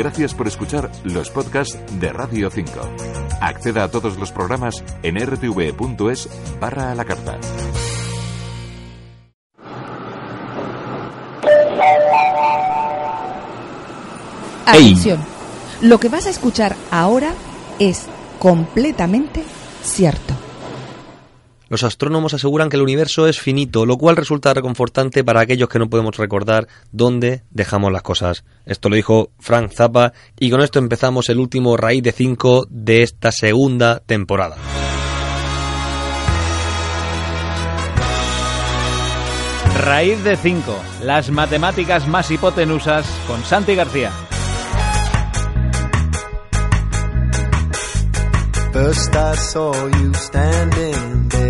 Gracias por escuchar los podcasts de Radio 5. Acceda a todos los programas en rtv.es barra a la carta. Atención. Lo que vas a escuchar ahora es completamente cierto. Los astrónomos aseguran que el universo es finito, lo cual resulta reconfortante para aquellos que no podemos recordar dónde dejamos las cosas. Esto lo dijo Frank Zappa y con esto empezamos el último raíz de 5 de esta segunda temporada. Raíz de 5, las matemáticas más hipotenusas con Santi García. First I saw you standing there, eyes so wide.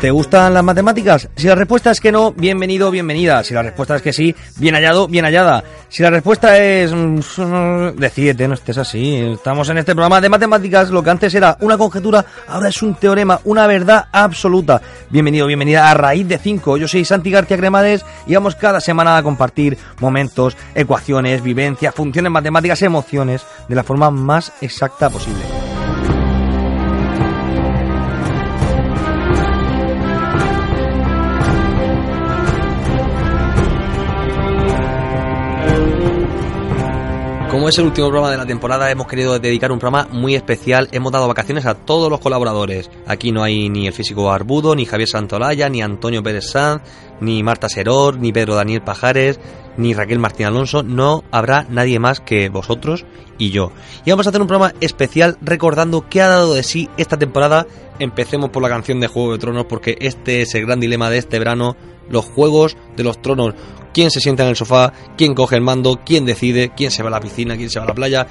¿Te gustan las matemáticas? Si la respuesta es que no, bienvenido, bienvenida. Si la respuesta es que sí, bien hallado, bien hallada. Si la respuesta es... mm, Decídete, no estés así. Estamos en este programa de matemáticas. Lo que antes era una conjetura, ahora es un teorema, una verdad absoluta. Bienvenido, bienvenida a Raíz de 5. Yo soy Santi García Cremades y vamos cada semana a compartir momentos, ecuaciones, vivencias, funciones matemáticas, emociones, de la forma más exacta posible. Como es el último programa de la temporada, hemos querido dedicar un programa muy especial. Hemos dado vacaciones a todos los colaboradores. Aquí no hay ni el físico Barbudo, ni Javier Santolaya, ni Antonio Pérez Sanz, ni Marta Seror, ni Pedro Daniel Pajares, ni Raquel Martín Alonso. No habrá nadie más que vosotros y yo. Y vamos a hacer un programa especial recordando qué ha dado de sí esta temporada. Empecemos por la canción de Juego de Tronos porque este es el gran dilema de este verano. Los Juegos de los Tronos. ¿Quién se sienta en el sofá? ¿Quién coge el mando? ¿Quién decide? ¿Quién se va a la piscina? ¿Quién se va a la playa?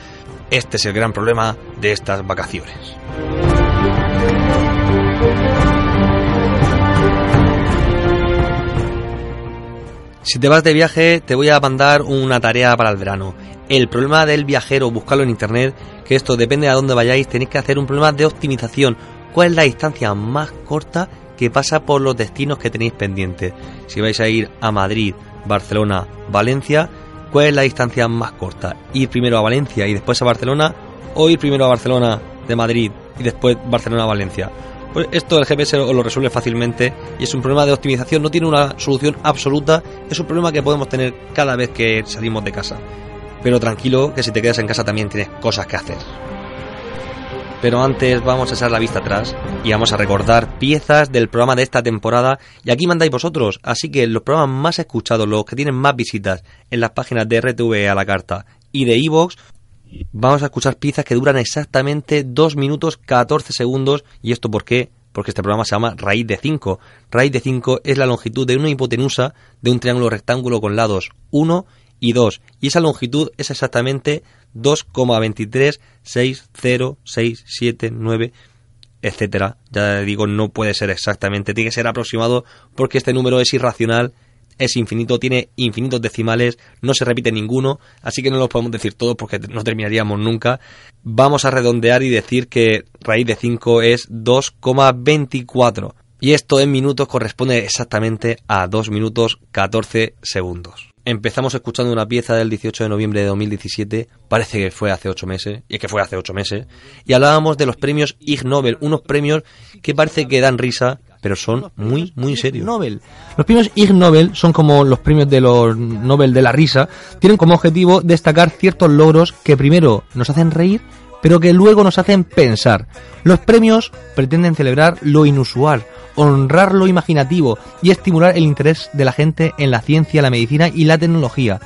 Este es el gran problema de estas vacaciones. Si te vas de viaje, te voy a mandar una tarea para el verano. El problema del viajero, buscarlo en internet, que esto depende de a dónde vayáis, tenéis que hacer un problema de optimización. ¿Cuál es la distancia más corta que pasa por los destinos que tenéis pendientes? Si vais a ir a Madrid, Barcelona, Valencia, ¿cuál es la distancia más corta? ¿Ir primero a Valencia y después a Barcelona? ¿O ir primero a Barcelona de Madrid y después Barcelona a Valencia? Pues esto el GPS lo resuelve fácilmente y es un problema de optimización, no tiene una solución absoluta, es un problema que podemos tener cada vez que salimos de casa. Pero tranquilo, que si te quedas en casa también tienes cosas que hacer. Pero antes vamos a echar la vista atrás y vamos a recordar piezas del programa de esta temporada. Y aquí mandáis vosotros, así que los programas más escuchados, los que tienen más visitas en las páginas de RTV a la carta y de Evox, vamos a escuchar piezas que duran exactamente 2 minutos 14 segundos. ¿Y esto por qué? Porque este programa se llama Raíz de 5. Raíz de 5 es la longitud de una hipotenusa de un triángulo rectángulo con lados 1 y 2. Y esa longitud es exactamente 2,2360679, etcétera. Ya digo, no puede ser exactamente, tiene que ser aproximado porque este número es irracional, es infinito, tiene infinitos decimales, no se repite ninguno, así que no los podemos decir todos porque no terminaríamos nunca. Vamos a redondear y decir que raíz de 5 es 2,24. Y esto en minutos corresponde exactamente a 2 minutos 14 segundos. Empezamos escuchando una pieza del 18 de noviembre de 2017, parece que fue hace 8 meses, y es que fue hace 8 meses, y hablábamos de los premios Ig Nobel, unos premios que parece que dan risa, pero son muy, muy serios. Nobel. Los premios Ig Nobel son como los premios de los Nobel de la risa, tienen como objetivo destacar ciertos logros que primero nos hacen reír, pero que luego nos hacen pensar. Los premios pretenden celebrar lo inusual, honrar lo imaginativo y estimular el interés de la gente en la ciencia, la medicina y la tecnología.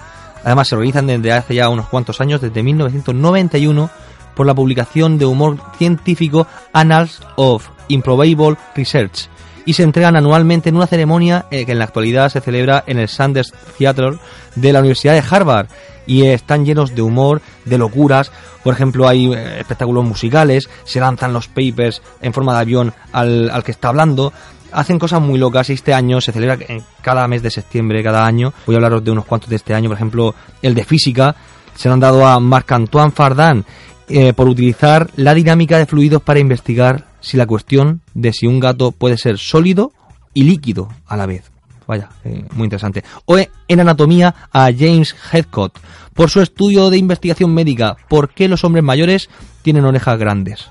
Además se organizan desde hace ya unos cuantos años, desde 1991, por la publicación de humor científico Annals of Improbable Research y se entregan anualmente en una ceremonia eh, que en la actualidad se celebra en el Sanders Theatre de la Universidad de Harvard y están llenos de humor, de locuras. Por ejemplo, hay eh, espectáculos musicales, se lanzan los papers en forma de avión al, al que está hablando. Hacen cosas muy locas y este año se celebra en cada mes de septiembre, cada año. Voy a hablaros de unos cuantos de este año, por ejemplo, el de física. Se lo han dado a Marc-Antoine Fardin eh, por utilizar la dinámica de fluidos para investigar si la cuestión de si un gato puede ser sólido y líquido a la vez. Vaya, eh, muy interesante. O en anatomía a James Heathcote por su estudio de investigación médica, ¿por qué los hombres mayores tienen orejas grandes?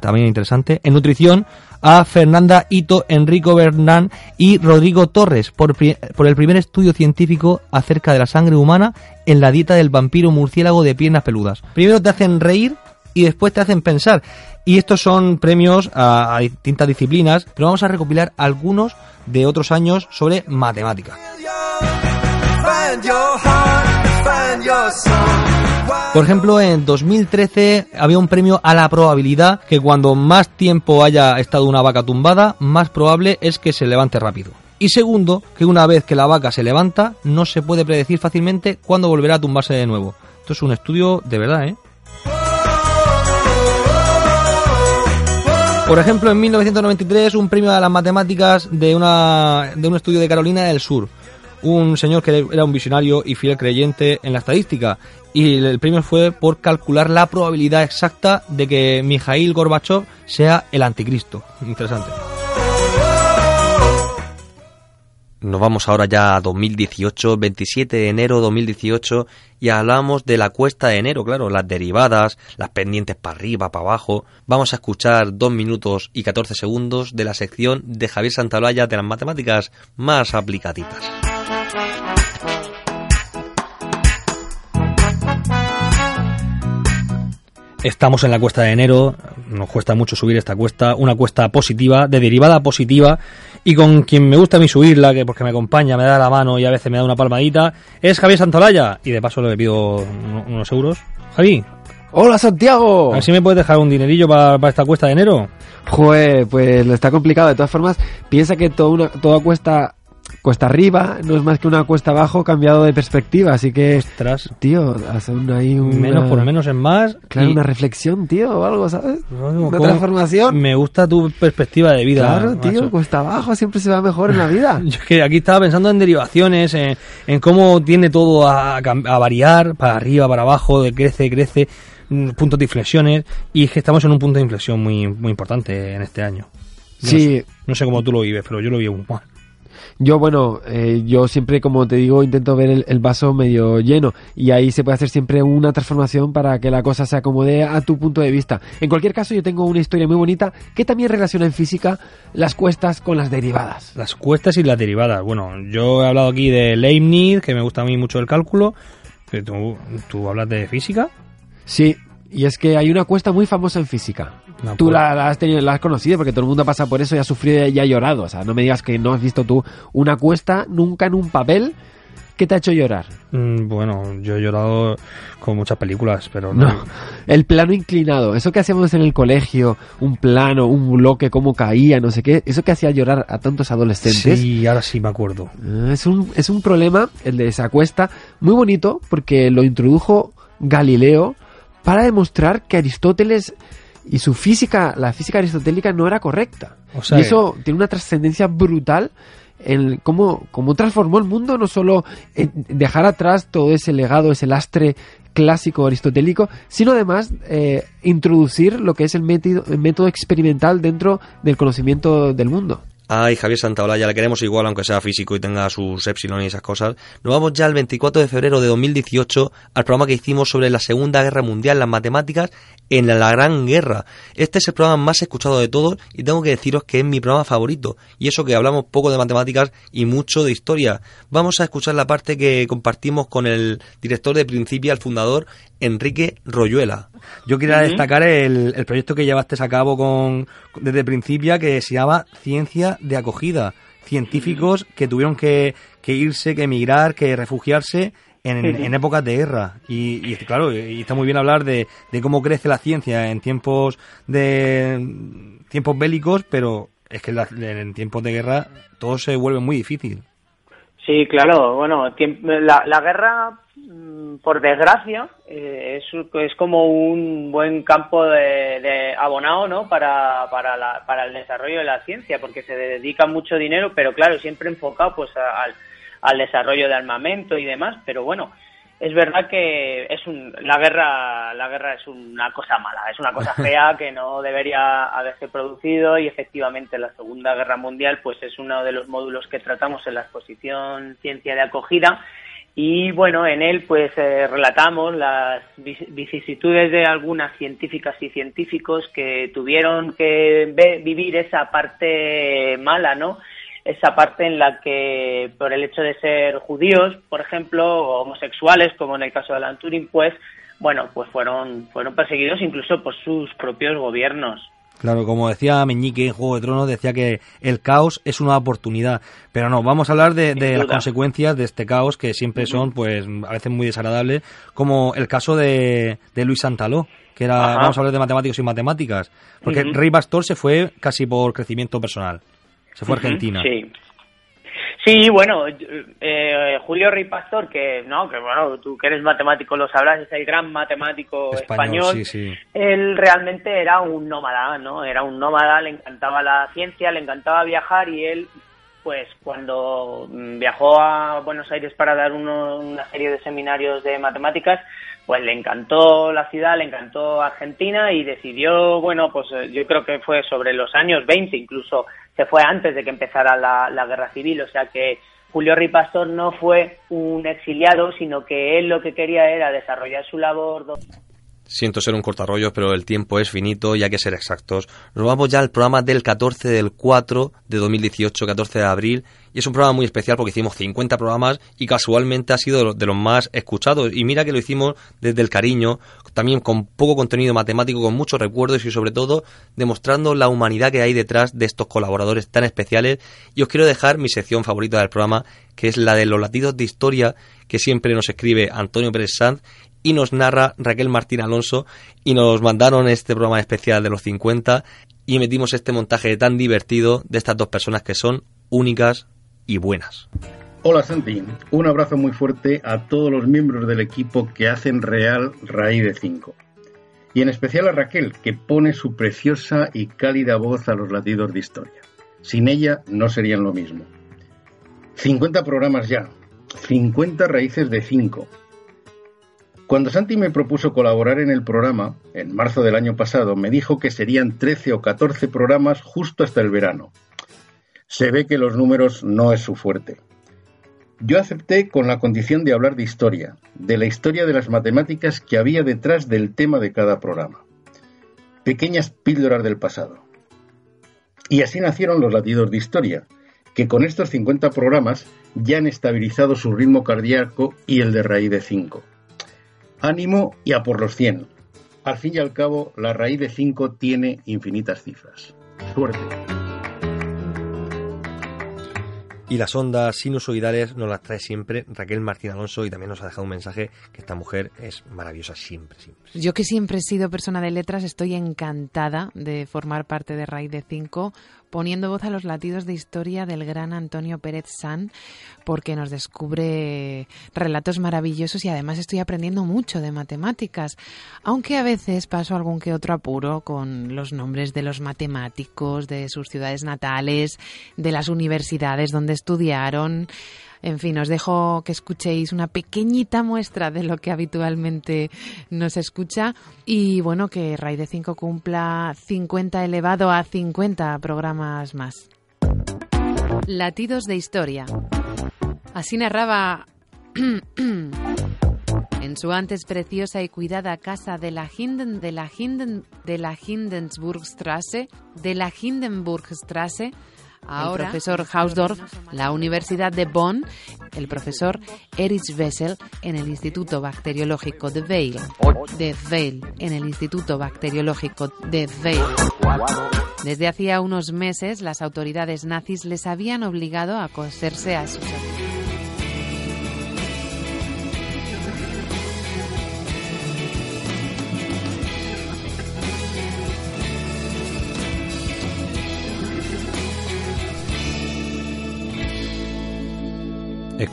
También interesante. En nutrición a Fernanda Ito, Enrico Bernán y Rodrigo Torres por, por, el primer estudio científico acerca de la sangre humana en la dieta del vampiro murciélago de piernas peludas. Primero te hacen reír y después te hacen pensar. Y estos son premios a, distintas disciplinas, pero vamos a recopilar algunos de otros años sobre matemática. Por ejemplo, en 2013 había un premio a la probabilidad que cuando más tiempo haya estado una vaca tumbada, más probable es que se levante rápido. Y segundo, que una vez que la vaca se levanta, no se puede predecir fácilmente cuándo volverá a tumbarse de nuevo. Esto es un estudio de verdad, ¿eh? Por ejemplo, en 1993 un premio a las matemáticas de, una, de un estudio de Carolina del Sur. Un señor que era un visionario y fiel creyente en la estadística. Y el premio fue por calcular la probabilidad exacta de que Mijail Gorbachev sea el anticristo. Interesante. Nos vamos ahora ya a 2018, 27 de enero de 2018, y hablamos de la cuesta de enero, claro, las derivadas, las pendientes para arriba, para abajo. Vamos a escuchar 2 minutos y 14 segundos de la sección de Javier Santaolalla de las matemáticas más aplicativas. Estamos en la cuesta de enero, nos cuesta mucho subir esta cuesta, una cuesta positiva, de derivada positiva, y con quien me gusta a mí subirla, que porque me acompaña, me da la mano y a veces me da una palmadita, es Javier Santolaya, y de paso le pido unos euros. Javi. Hola Santiago. A ver si me puedes dejar un dinerillo para, esta cuesta de enero. Joder, pues lo está complicado. De todas formas, piensa que toda, una, toda cuesta cuesta arriba no es más que una cuesta abajo cambiado de perspectiva, así que... Ostras. Tío, hacen ahí un... Menos por menos es más. Claro, una reflexión, tío, o algo, ¿sabes? una transformación. Me gusta tu perspectiva de vida. Claro, tío, cuesta abajo siempre se va mejor en la vida. Yo es que aquí estaba pensando en derivaciones, en, cómo tiene todo a, a, variar, para arriba, para abajo, de crece, crece, mm, puntos de inflexiones, y es que estamos en un punto de inflexión muy, muy importante en este año. sí. no sé cómo tú lo vives, pero yo lo vivo un yo, bueno, eh, yo siempre, como te digo, intento ver el, vaso medio lleno y ahí se puede hacer siempre una transformación para que la cosa se acomode a tu punto de vista. En cualquier caso, yo tengo una historia muy bonita que también relaciona en física las cuestas con las derivadas. Las cuestas y las derivadas. Bueno, yo he hablado aquí de Leibniz, que me gusta a mí mucho el cálculo. ¿Tú, tú hablas de física? Sí, y es que hay una cuesta muy famosa en física. Tú la, has tenido, la has conocido porque todo el mundo pasa por eso y ha sufrido y ha llorado. O sea, no me digas que no has visto tú una cuesta nunca en un papel que te ha hecho llorar. Mm, bueno, yo he llorado con muchas películas, pero no. El plano inclinado, eso que hacíamos en el colegio, un plano, un bloque, cómo caía, no sé qué, eso que hacía llorar a tantos adolescentes. Sí, ahora sí me acuerdo. Ah, es un, es un problema, el de esa cuesta, muy bonito porque lo introdujo Galileo para demostrar que Aristóteles y su física, la física aristotélica no era correcta. y eso tiene una trascendencia brutal en cómo, cómo, transformó el mundo, no solo en dejar atrás todo ese legado, ese lastre clásico aristotélico, sino además eh, introducir lo que es el método, el método experimental dentro del conocimiento del mundo. Ay, Javier Santaola, ya le queremos igual, aunque sea físico y tenga sus epsilon y esas cosas. Nos vamos ya el 24 de febrero de 2018 al programa que hicimos sobre la Segunda Guerra Mundial, las matemáticas en la Gran Guerra. Este es el programa más escuchado de todos y tengo que deciros que es mi programa favorito. Y eso que hablamos poco de matemáticas y mucho de historia. Vamos a escuchar la parte que compartimos con el director de Principia, el fundador, Enrique Royuela. Yo quería destacar el, proyecto que llevaste a cabo con, desde Principia que se llama Ciencia de Acogida. Científicos que tuvieron que, irse, que emigrar, que refugiarse en, épocas de guerra. Y, claro, y está muy bien hablar de, cómo crece la ciencia en tiempos de tiempos bélicos, pero es que en tiempos de guerra todo se vuelve muy difícil. Sí, claro. Bueno, la, la guerra Mm, por desgracia, eh, es, es, como un buen campo de, abonado ¿no? para, para, la, para, el desarrollo de la ciencia, porque se dedica mucho dinero, pero claro, siempre enfocado pues al, al desarrollo de armamento y demás. Pero bueno, es verdad que es un, la guerra la guerra es una cosa mala, es una cosa fea que no debería haberse producido y efectivamente la Segunda Guerra Mundial pues es uno de los módulos que tratamos en la exposición Ciencia de acogida y bueno, en él pues eh, relatamos las vicisitudes de algunas científicas y científicos que tuvieron que vivir esa parte mala, ¿no? Esa parte en la que por el hecho de ser judíos, por ejemplo, o homosexuales, como en el caso de Alan Turing, pues bueno, pues fueron fueron perseguidos incluso por sus propios gobiernos. Claro, como decía Meñique en Juego de Tronos, decía que el caos es una oportunidad. Pero no, vamos a hablar de, las consecuencias de este caos que siempre son, pues, a veces muy desagradables, como el caso de, de Luis Santaló, que era, vamos a hablar de matemáticos y matemáticas. Porque Rey Bastor se fue casi por crecimiento personal. Se fue a Argentina. Sí. Sí, bueno, eh, Julio Rey Pastor, que no, que bueno, tú que eres matemático lo sabrás, es el gran matemático español. Él realmente era un nómada, ¿no? Era un nómada, le encantaba la ciencia, le encantaba viajar y él, pues cuando viajó a Buenos Aires para dar una serie de seminarios de matemáticas, pues le encantó la ciudad, le encantó Argentina y decidió, bueno, pues eh, yo creo que fue sobre los años 20, incluso se fue antes de que empezara la, guerra civil, o sea que Julio Ripastor no fue un exiliado, sino que él lo que quería era desarrollar su labor. Siento ser un cortarrollos, pero el tiempo es finito y hay que ser exactos. Nos vamos ya al programa del 14 del 4 de 2018, 14 de abril, y es un programa muy especial porque hicimos 50 programas y casualmente ha sido de los más escuchados. Y mira que lo hicimos desde el cariño, también con poco contenido matemático, con muchos recuerdos y sobre todo demostrando la humanidad que hay detrás de estos colaboradores tan especiales. Y os quiero dejar mi sección favorita del programa, que es la de los latidos de historia que siempre nos escribe Antonio Pérez Sanz y nos narra Raquel Martín Alonso y nos mandaron este programa especial de los 50 y metimos este montaje tan divertido de estas dos personas que son únicas, y buenas. Hola Santi, un abrazo muy fuerte a todos los miembros del equipo que hacen real Raíz de 5. Y en especial a Raquel, que pone su preciosa y cálida voz a los latidos de historia. Sin ella no serían lo mismo. 50 programas ya, 50 raíces de 5. Cuando Santi me propuso colaborar en el programa, en marzo del año pasado, me dijo que serían 13 o 14 programas justo hasta el verano, se ve que los números no es su fuerte. Yo acepté con la condición de hablar de historia, de la historia de las matemáticas que había detrás del tema de cada programa. Pequeñas píldoras del pasado. Y así nacieron los latidos de historia, que con estos 50 programas ya han estabilizado su ritmo cardíaco y el de raíz de 5. Ánimo y a por los 100. Al fin y al cabo, la raíz de 5 tiene infinitas cifras. Suerte. Y las ondas sinusoidales nos las trae siempre Raquel Martín Alonso y también nos ha dejado un mensaje que esta mujer es maravillosa siempre, siempre. Yo que siempre he sido persona de letras, estoy encantada de formar parte de Raíz de 5 poniendo voz a los latidos de historia del gran Antonio Pérez San, porque nos descubre relatos maravillosos y además estoy aprendiendo mucho de matemáticas, aunque a veces paso algún que otro apuro con los nombres de los matemáticos, de sus ciudades natales, de las universidades donde estudiaron. En fin, os dejo que escuchéis una pequeñita muestra de lo que habitualmente nos escucha y bueno, que Ray de 5 cumpla 50 elevado a 50 programas más. Latidos de historia. Así narraba en su antes preciosa y cuidada casa de la Hinden de la Hinden de la Hindensburgstrasse, de la Hindenburgstrasse, Ahora, el profesor Hausdorff, la Universidad de Bonn, el profesor Erich Wessel en el Instituto Bacteriológico de Weil, de Weil, en el Instituto Bacteriológico de Weil. Desde hacía unos meses, las autoridades nazis les habían obligado a coserse a sus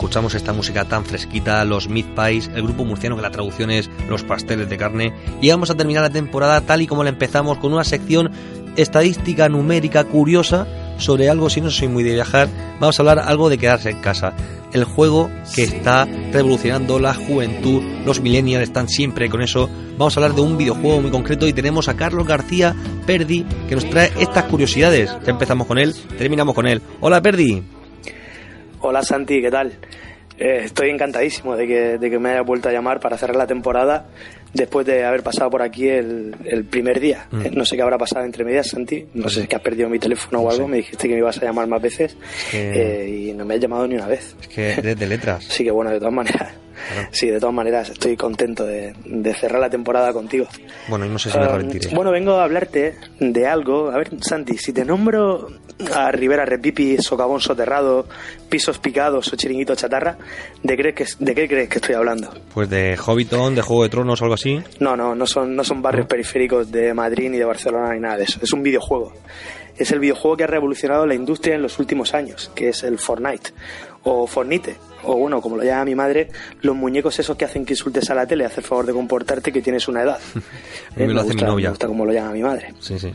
escuchamos esta música tan fresquita, los Meat Pies, el grupo murciano que la traducción es Los Pasteles de Carne, y vamos a terminar la temporada tal y como la empezamos con una sección estadística numérica curiosa sobre algo, si no soy muy de viajar, vamos a hablar algo de quedarse en casa. El juego que está revolucionando la juventud, los millennials están siempre con eso. Vamos a hablar de un videojuego muy concreto y tenemos a Carlos García Perdi que nos trae estas curiosidades. Ya empezamos con él, terminamos con él. Hola Perdi. Hola Santi, ¿qué tal? Eh, estoy encantadísimo de que, de que me haya vuelto a llamar para cerrar la temporada después de haber pasado por aquí el, el primer día. Mm. Eh, no sé qué habrá pasado entre medias, Santi. No sé si es que has perdido mi teléfono o algo. Me dijiste que me ibas a llamar más veces que- eh, y no me has llamado ni una vez. Es que eres de letras. Sí que bueno, de todas maneras. Sí, de todas maneras estoy contento de, de cerrar la temporada contigo. Bueno, y no sé si me Um, arrepentiré. bueno, vengo a hablarte de algo. A ver, Santi, si te nombro a Rivera Repipi, Socavón Soterrado, Pisos Picados o Chiringuito Chatarra, ¿de, crees que, ¿de qué crees que estoy hablando? Pues de Hobbiton, de Juego de Tronos o algo así. No, no, no son, no son barrios periféricos de Madrid ni de Barcelona ni nada de eso. Es un videojuego. Es el videojuego que ha revolucionado la industria en los últimos años, que es el Fortnite. O Fornite. O bueno, como lo llama mi madre, los muñecos esos que hacen que insultes a la tele, hacer favor de comportarte que tienes una edad. A mí me lo hace mi gusta, novia. Me gusta como lo llama mi madre. Sí, sí.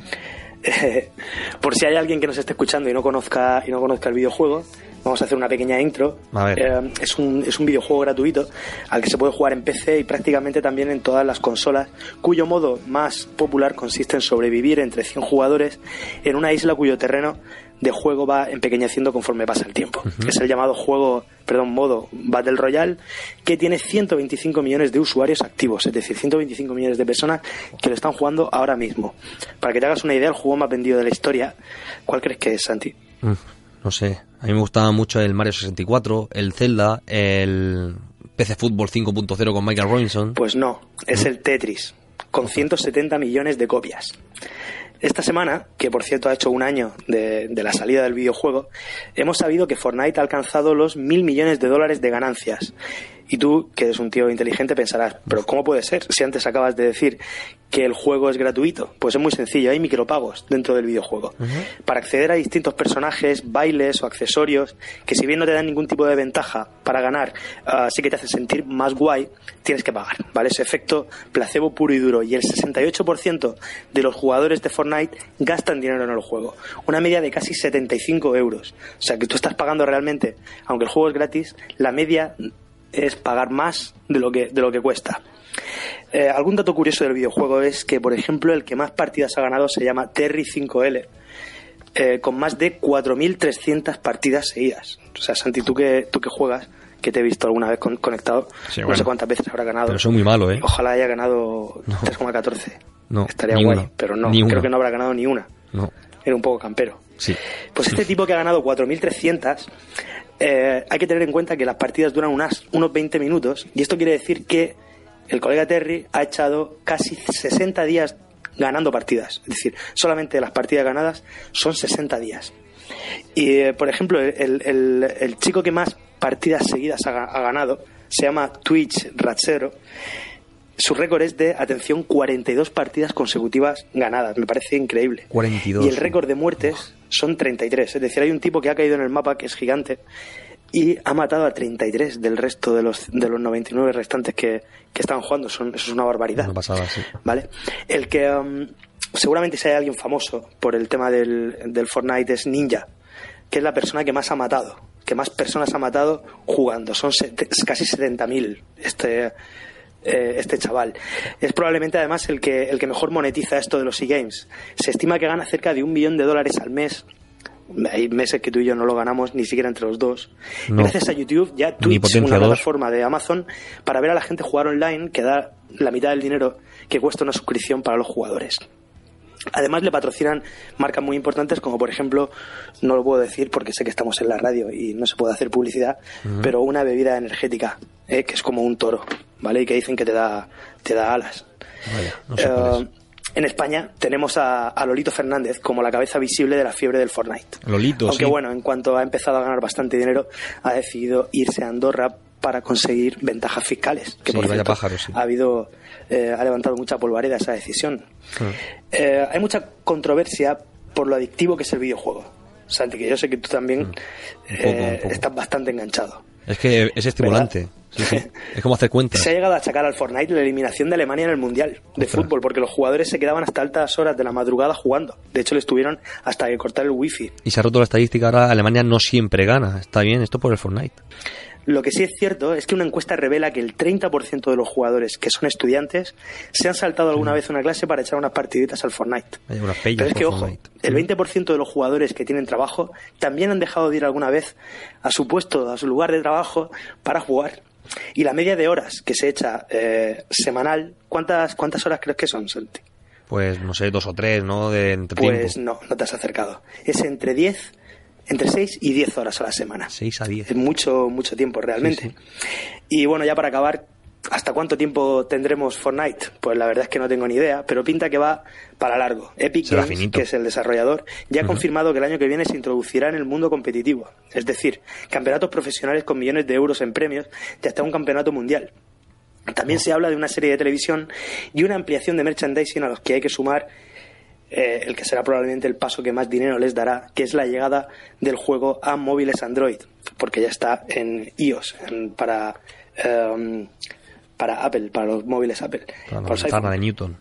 Por si hay alguien que nos esté escuchando y no conozca y no conozca el videojuego, vamos a hacer una pequeña intro. A ver. Eh, es, un, es un videojuego gratuito al que se puede jugar en PC y prácticamente también en todas las consolas, cuyo modo más popular consiste en sobrevivir entre 100 jugadores en una isla cuyo terreno de juego va empequeñeciendo conforme pasa el tiempo. Es el llamado juego, perdón, modo Battle Royale, que tiene 125 millones de usuarios activos, es decir, 125 millones de personas que lo están jugando ahora mismo. Para que te hagas una idea, el juego más vendido de la historia, ¿cuál crees que es, Santi? Mm, no sé. A mí me gustaba mucho el Mario 64, el Zelda, el PC Fútbol 5.0 con Michael Robinson. Pues no, es el Tetris, con 170 millones de copias. Esta semana, que por cierto ha hecho un año de, de la salida del videojuego, hemos sabido que Fortnite ha alcanzado los mil millones de dólares de ganancias. Y tú, que eres un tío inteligente, pensarás, pero ¿cómo puede ser? Si antes acabas de decir que el juego es gratuito. Pues es muy sencillo, hay micropagos dentro del videojuego. Para acceder a distintos personajes, bailes o accesorios, que si bien no te dan ningún tipo de ventaja para ganar, ah, sí que te hacen sentir más guay, tienes que pagar, ¿vale? Ese efecto placebo puro y duro. Y el 68% de los jugadores de Fortnite gastan dinero en el juego. Una media de casi 75 euros. O sea que tú estás pagando realmente, aunque el juego es gratis, la media es pagar más de lo que, de lo que cuesta. Eh, algún dato curioso del videojuego es que, por ejemplo, el que más partidas ha ganado se llama Terry 5L, eh, con más de 4.300 partidas seguidas. O sea, Santi, tú que, tú que juegas, que te he visto alguna vez con- conectado, Sí, no sé cuántas veces habrá ganado. Pero soy muy malo, ¿eh? Ojalá haya ganado 3,14. No, Estaría guay, una. pero no, creo una. que no habrá ganado ni una. No, Era un poco campero. sí. Pues este tipo que ha ganado 4.300, eh, hay que tener en cuenta que las partidas duran unas, unos 20 minutos y esto quiere decir que el colega Terry ha echado casi 60 días ganando partidas. Es decir, solamente las partidas ganadas son 60 días. Y, eh, por ejemplo, el, chico que más partidas seguidas ha ganado se llama Twitch Ratsero. Su récord es de, atención, 42 partidas consecutivas ganadas. Me parece increíble. 42. Y el récord de muertes son 33. Es decir, hay un tipo que ha caído en el mapa que es gigante y ha matado a 33 del resto de los, de los 99 restantes que, que estaban jugando. Son, eso es una barbaridad. Una pasada, sí. ¿Vale? El que um, seguramente si hay alguien famoso por el tema del, del Fortnite es Ninja, que es la persona que más ha matado, que más personas ha matado jugando. Son casi 70.000 este, eh, este chaval. Es probablemente además el que, el que mejor monetiza esto de los e-games. Se estima que gana cerca de un millón de dólares al mes. Hay meses que tú y yo no lo ganamos ni siquiera entre los dos. No. Gracias a YouTube, ya Twitch, una plataforma de Amazon, para ver a la gente jugar online que da la mitad del dinero que cuesta una suscripción para los jugadores. Además le patrocinan marcas muy importantes como por ejemplo, no lo puedo decir porque sé que estamos en la radio y no se puede hacer publicidad, pero una bebida energética, eh, que es como un toro, ¿vale? Y que dicen que te da, te da alas. Vaya, no sé cuál Eh, en España tenemos a, a Lolito Fernández como la cabeza visible de la fiebre del Fortnite. Lolito, Aunque sí. bueno, en cuanto ha empezado a ganar bastante dinero, ha decidido irse a Andorra para conseguir ventajas fiscales. Que Sí, por cierto, pájaro, sí. ha habido, eh, ha levantado mucha polvareda esa decisión. Ah. Eh, hay mucha controversia por lo adictivo que es el videojuego. Santi, que yo sé que tú también Mm. poco, eh, estás bastante enganchado. Es que es estimulante. Sí, sí. Es como hacer cuentas. Se ha llegado a achacar al Fortnite la eliminación de Alemania en el Mundial de fútbol, porque los jugadores se quedaban hasta altas horas de la madrugada jugando. De hecho, les tuvieron hasta que cortar el wifi. Y se ha roto la estadística, ahora Alemania no siempre gana. Está bien, esto por el Fortnite. Lo que sí es cierto es que una encuesta revela que el 30% de los jugadores que son estudiantes se han saltado alguna vez una clase para echar unas partiditas al Fortnite. Hay unas Pero es que, ojo, Fortnite. el 20% de los jugadores que tienen trabajo también han dejado de ir alguna vez a su puesto, a su lugar de trabajo para jugar. Y la media de horas que se echa eh, semanal, ¿cuántas, ¿cuántas horas crees que son, Santi? Pues no sé, dos o tres, ¿no? De entre Pues tiempo. no, no te has acercado. Es entre 10, entre 6 y 10 horas a la semana. 6 a 10. Es mucho, mucho tiempo realmente. Y bueno, ya para acabar, ¿hasta cuánto tiempo tendremos Fortnite? Pues la verdad es que no tengo ni idea, pero pinta que va para largo. Epic Será Games, finito. que es el desarrollador, ya ha confirmado que el año que viene se introducirá en el mundo competitivo. Es decir, campeonatos profesionales con millones de euros en premios y hasta un campeonato mundial. También se habla de una serie de televisión y una ampliación de merchandising a los que hay que sumar eh, el que será probablemente el paso que más dinero les dará, que es la llegada del juego a móviles Android, porque ya está en iOS en- para, em, para Apple, para los móviles Apple. Para la ventana de Newton.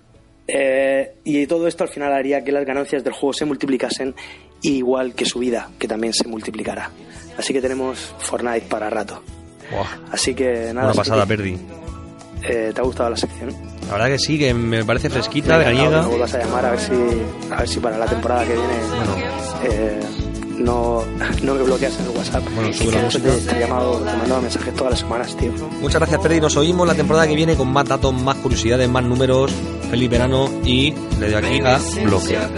Eh, y todo esto al final haría que las ganancias del juego se multiplicasen igual que su vida, que también se multiplicará. Así que tenemos Fortnite para rato. Así que nada. Una pasada, Perdi. eh, ¿Te ha gustado la sección? La verdad que sí, que me parece fresquita, veraniega. me vuelvas a llamar a ver si, a ver si para la temporada que viene eh, no, no me bloqueas en el WhatsApp. Bueno, Y sube la no te, música. te he llamado, te he mandado mensajes todas las semanas, tío. Muchas gracias, Perdi. Nos oímos la temporada que viene con más datos, más curiosidades, más números. Feliz verano y le doy aquí a bloquear.